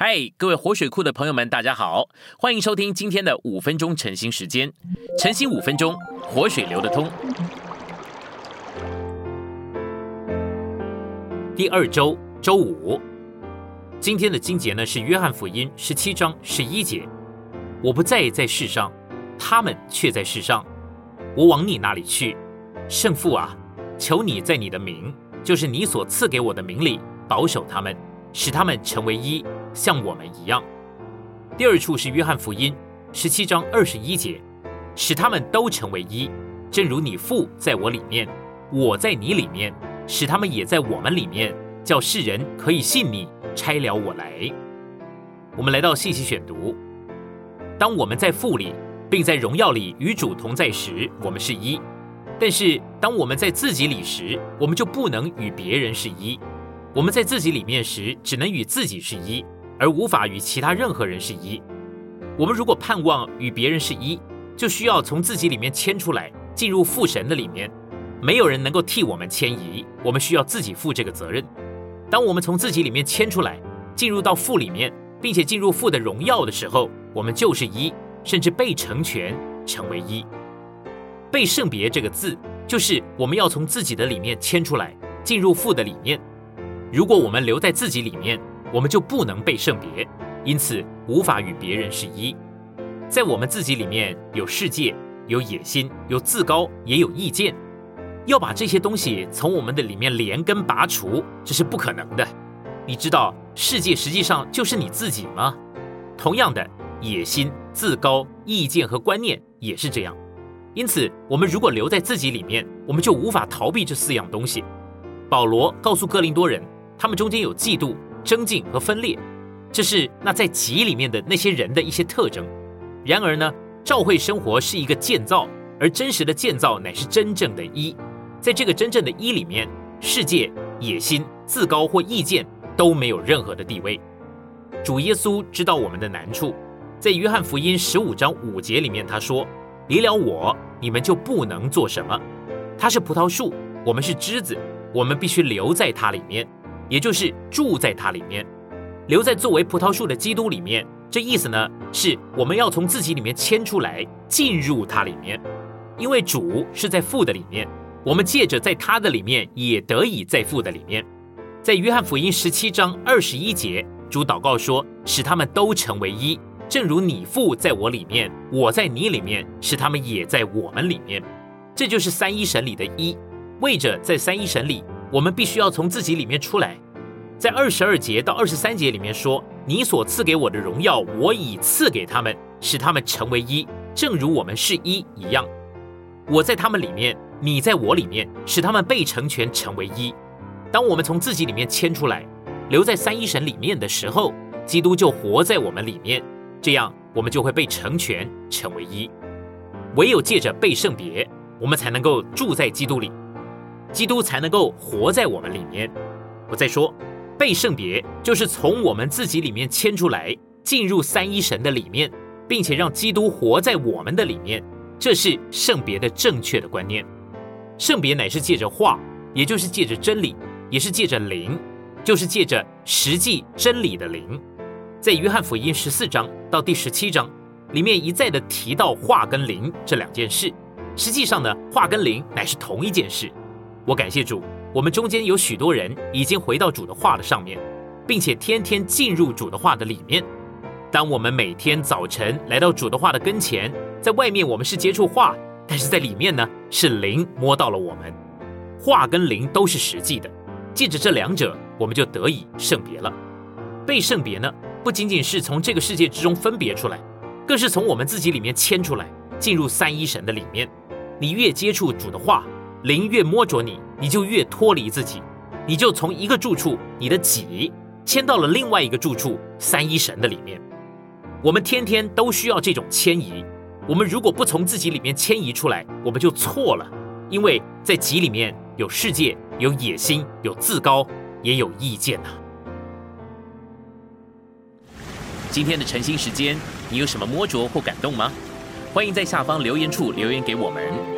嗨，各位活水库的朋友们，大家好，欢迎收听今天的五分钟晨兴时间。晨兴五分钟，活水流得通。第二周周五，今天的经节呢是约翰福音十七章十一节。我不再在世上，他们却在世上。我往你那里去，圣父啊，求你在你的名，就是你所赐给我的名里，保守他们，使他们成为一。像我们一样。第二处是约翰福音十七章二十一节，使他们都成为一，正如你父在我里面，我在你里面，使他们也在我们里面，叫世人可以信你差了我来。我们来到信息选读，当我们在父里，并在荣耀里与主同在时，我们是一；但是当我们在自己里时，我们就不能与别人是一。我们在自己里面时，只能与自己是一。而无法与其他任何人是一。我们如果盼望与别人是一，就需要从自己里面迁出来，进入父神的里面。没有人能够替我们迁移，我们需要自己负这个责任。当我们从自己里面迁出来，进入到父里面，并且进入父的荣耀的时候，我们就是一，甚至被成全，成为一。被圣别这个字，就是我们要从自己的里面迁出来，进入父的里面。如果我们留在自己里面，我们就不能被圣别，因此无法与别人是一。在我们自己里面有世界，有野心，有自高，也有意见。要把这些东西从我们的里面连根拔除，这是不可能的。你知道世界实际上就是你自己吗？同样的，野心、自高、意见和观念也是这样。因此，我们如果留在自己里面，我们就无法逃避这四样东西。保罗告诉哥林多人，他们中间有嫉妒。增进和分裂，这是那在集里面的那些人的一些特征。然而呢，教会生活是一个建造，而真实的建造乃是真正的一。在这个真正的一里面，世界、野心、自高或意见都没有任何的地位。主耶稣知道我们的难处，在约翰福音十五章五节里面他说：“离了我，你们就不能做什么。他是葡萄树，我们是枝子，我们必须留在它里面。”也就是住在它里面，留在作为葡萄树的基督里面。这意思呢，是我们要从自己里面迁出来，进入它里面。因为主是在父的里面，我们借着在他的里面，也得以在父的里面。在约翰福音十七章二十一节，主祷告说：“使他们都成为一，正如你父在我里面，我在你里面，使他们也在我们里面。”这就是三一神里的一。为着在三一神里。我们必须要从自己里面出来，在二十二节到二十三节里面说：“你所赐给我的荣耀，我已赐给他们，使他们成为一，正如我们是一一样。我在他们里面，你在我里面，使他们被成全，成为一。当我们从自己里面迁出来，留在三一神里面的时候，基督就活在我们里面，这样我们就会被成全，成为一。唯有借着被圣别，我们才能够住在基督里。”基督才能够活在我们里面。我再说，被圣别就是从我们自己里面迁出来，进入三一神的里面，并且让基督活在我们的里面。这是圣别的正确的观念。圣别乃是借着话，也就是借着真理，也是借着灵，就是借着实际真理的灵。在约翰福音十四章到第十七章里面一再的提到话跟灵这两件事。实际上呢，话跟灵乃是同一件事。我感谢主，我们中间有许多人已经回到主的话的上面，并且天天进入主的话的里面。当我们每天早晨来到主的话的跟前，在外面我们是接触话，但是在里面呢是灵摸到了我们。话跟灵都是实际的，借着这两者，我们就得以圣别了。被圣别呢，不仅仅是从这个世界之中分别出来，更是从我们自己里面迁出来，进入三一神的里面。你越接触主的话。灵越摸着你，你就越脱离自己，你就从一个住处，你的己迁到了另外一个住处三一神的里面。我们天天都需要这种迁移。我们如果不从自己里面迁移出来，我们就错了，因为在己里面有世界，有野心，有自高，也有意见呐。今天的晨兴时间，你有什么摸着或感动吗？欢迎在下方留言处留言给我们。